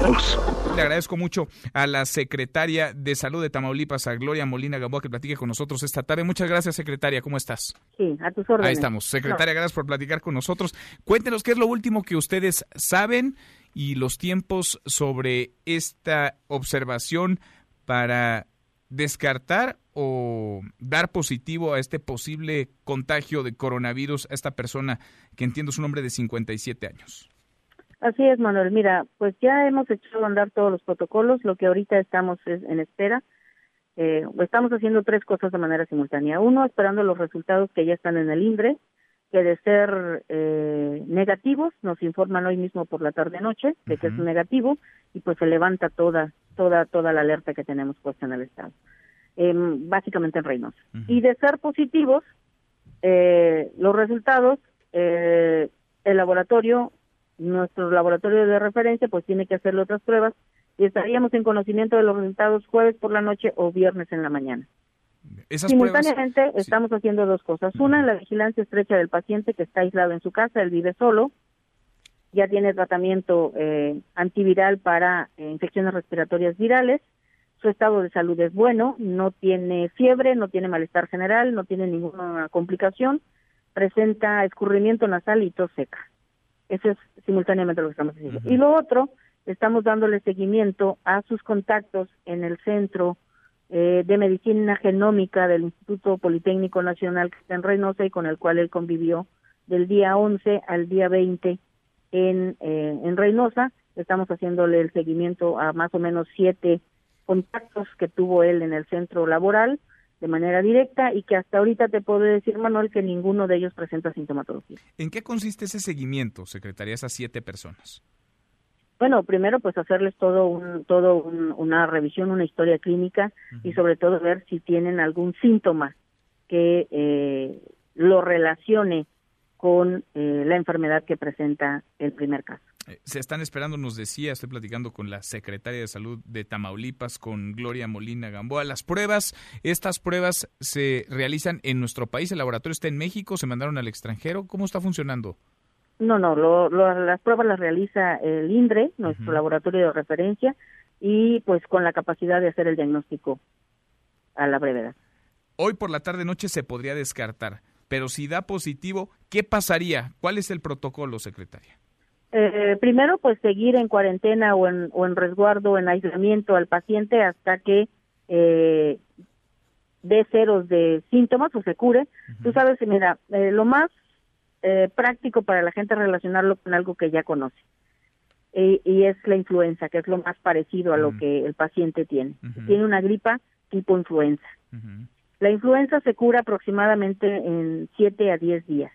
Le agradezco mucho a la secretaria de Salud de Tamaulipas, a Gloria Molina Gamboa, que platique con nosotros esta tarde. Muchas gracias, secretaria. ¿Cómo estás? Sí, a tus órdenes. Ahí estamos. Secretaria, gracias por platicar con nosotros. Cuéntenos qué es lo último que ustedes saben y los tiempos sobre esta observación para descartar o dar positivo a este posible contagio de coronavirus a esta persona que entiendo es un hombre de 57 años. Así es, Manuel. Mira, pues ya hemos echado a andar todos los protocolos. Lo que ahorita estamos es en espera. Eh, estamos haciendo tres cosas de manera simultánea. Uno, esperando los resultados que ya están en el INDRE, que de ser eh, negativos, nos informan hoy mismo por la tarde-noche de que es negativo y pues se levanta toda, toda, toda la alerta que tenemos puesta en el Estado. básicamente en Reynosa. Y de ser positivos, eh, los resultados, eh, el laboratorio nuestro laboratorio de referencia pues tiene que hacerle otras pruebas y estaríamos en conocimiento de los resultados jueves por la noche o viernes en la mañana. Simultáneamente estamos haciendo dos cosas. Una, la vigilancia estrecha del paciente que está aislado en su casa, él vive solo, ya tiene tratamiento eh, antiviral para eh, infecciones respiratorias virales, su estado de salud es bueno, no tiene fiebre, no tiene malestar general, no tiene ninguna complicación, presenta escurrimiento nasal y tos seca. Eso es simultáneamente lo que estamos haciendo. Y lo otro, estamos dándole seguimiento a sus contactos en el Centro eh, de Medicina Genómica del Instituto Politécnico Nacional que está en Reynosa y con el cual él convivió del día 11 al día 20 en, eh, en Reynosa. Estamos haciéndole el seguimiento a más o menos siete contactos que tuvo él en el centro laboral de manera directa y que hasta ahorita te puedo decir, Manuel, que ninguno de ellos presenta sintomatología. ¿En qué consiste ese seguimiento, secretaria, esas siete personas? Bueno, primero pues hacerles todo un, todo una revisión, una historia clínica y sobre todo ver si tienen algún síntoma que eh, lo relacione con eh, la enfermedad que presenta el primer caso. Eh, se están esperando, nos decía, estoy platicando con la secretaria de Salud de Tamaulipas, con Gloria Molina Gamboa. Las pruebas, estas pruebas se realizan en nuestro país, el laboratorio está en México, se mandaron al extranjero. ¿Cómo está funcionando? No, no, las pruebas las realiza el INDRE, nuestro laboratorio de referencia, y pues con la capacidad de hacer el diagnóstico a la brevedad. Hoy por la tarde-noche se podría descartar, pero si da positivo, ¿qué pasaría? ¿Cuál es el protocolo, secretaria? Eh, primero, pues seguir en cuarentena o en, o en resguardo, en aislamiento al paciente hasta que eh, dé ceros de síntomas o se cure. Tú sabes, mira, eh, lo más eh, práctico para la gente es relacionarlo con algo que ya conoce. y es la influenza, que es lo más parecido a lo que el paciente tiene. Tiene una gripa tipo influenza. La influenza se cura aproximadamente en 7 a 10 días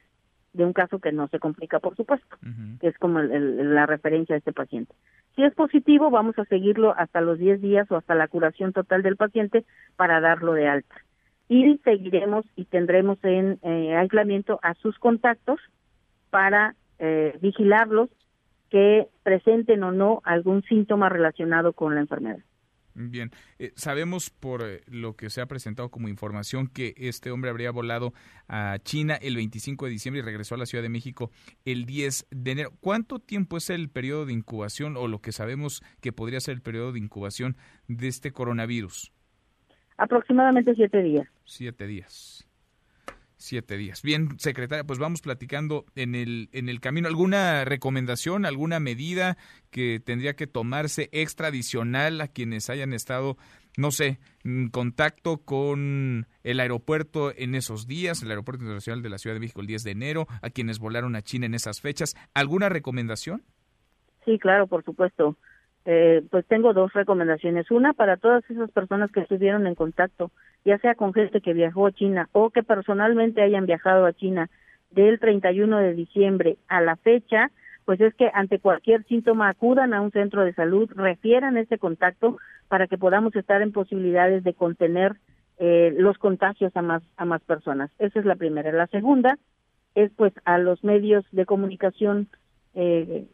de un caso que no se complica, por supuesto, que es como la referencia a este paciente. Si es positivo, vamos a seguirlo hasta los 10 días o hasta la curación total del paciente para darlo de alta. Y seguiremos y tendremos en eh, aislamiento a sus contactos para eh, vigilarlos que presenten o no algún síntoma relacionado con la enfermedad. Bien, eh, sabemos por eh, lo que se ha presentado como información que este hombre habría volado a China el 25 de diciembre y regresó a la Ciudad de México el 10 de enero. ¿Cuánto tiempo es el periodo de incubación o lo que sabemos que podría ser el periodo de incubación de este coronavirus? Aproximadamente siete días. Siete días siete días. Bien, secretaria, pues vamos platicando en el, en el camino. ¿Alguna recomendación, alguna medida que tendría que tomarse extra adicional a quienes hayan estado, no sé, en contacto con el aeropuerto en esos días, el aeropuerto internacional de la Ciudad de México el 10 de enero, a quienes volaron a China en esas fechas? ¿Alguna recomendación? Sí, claro, por supuesto. Eh, pues tengo dos recomendaciones. Una para todas esas personas que estuvieron en contacto, ya sea con gente que viajó a China o que personalmente hayan viajado a China del 31 de diciembre a la fecha, pues es que ante cualquier síntoma acudan a un centro de salud, refieran ese contacto para que podamos estar en posibilidades de contener eh, los contagios a más a más personas. Esa es la primera. La segunda es pues a los medios de comunicación eh,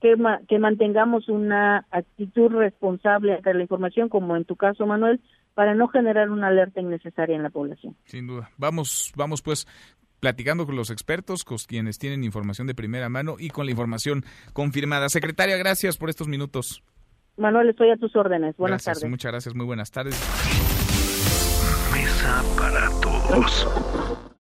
que, que mantengamos una actitud responsable ante la información, como en tu caso, Manuel, para no generar una alerta innecesaria en la población. Sin duda. Vamos, vamos pues platicando con los expertos, con quienes tienen información de primera mano y con la información confirmada. Secretaria, gracias por estos minutos. Manuel, estoy a tus órdenes. Buenas gracias, tardes. Muchas gracias, muy buenas tardes. Mesa para todos.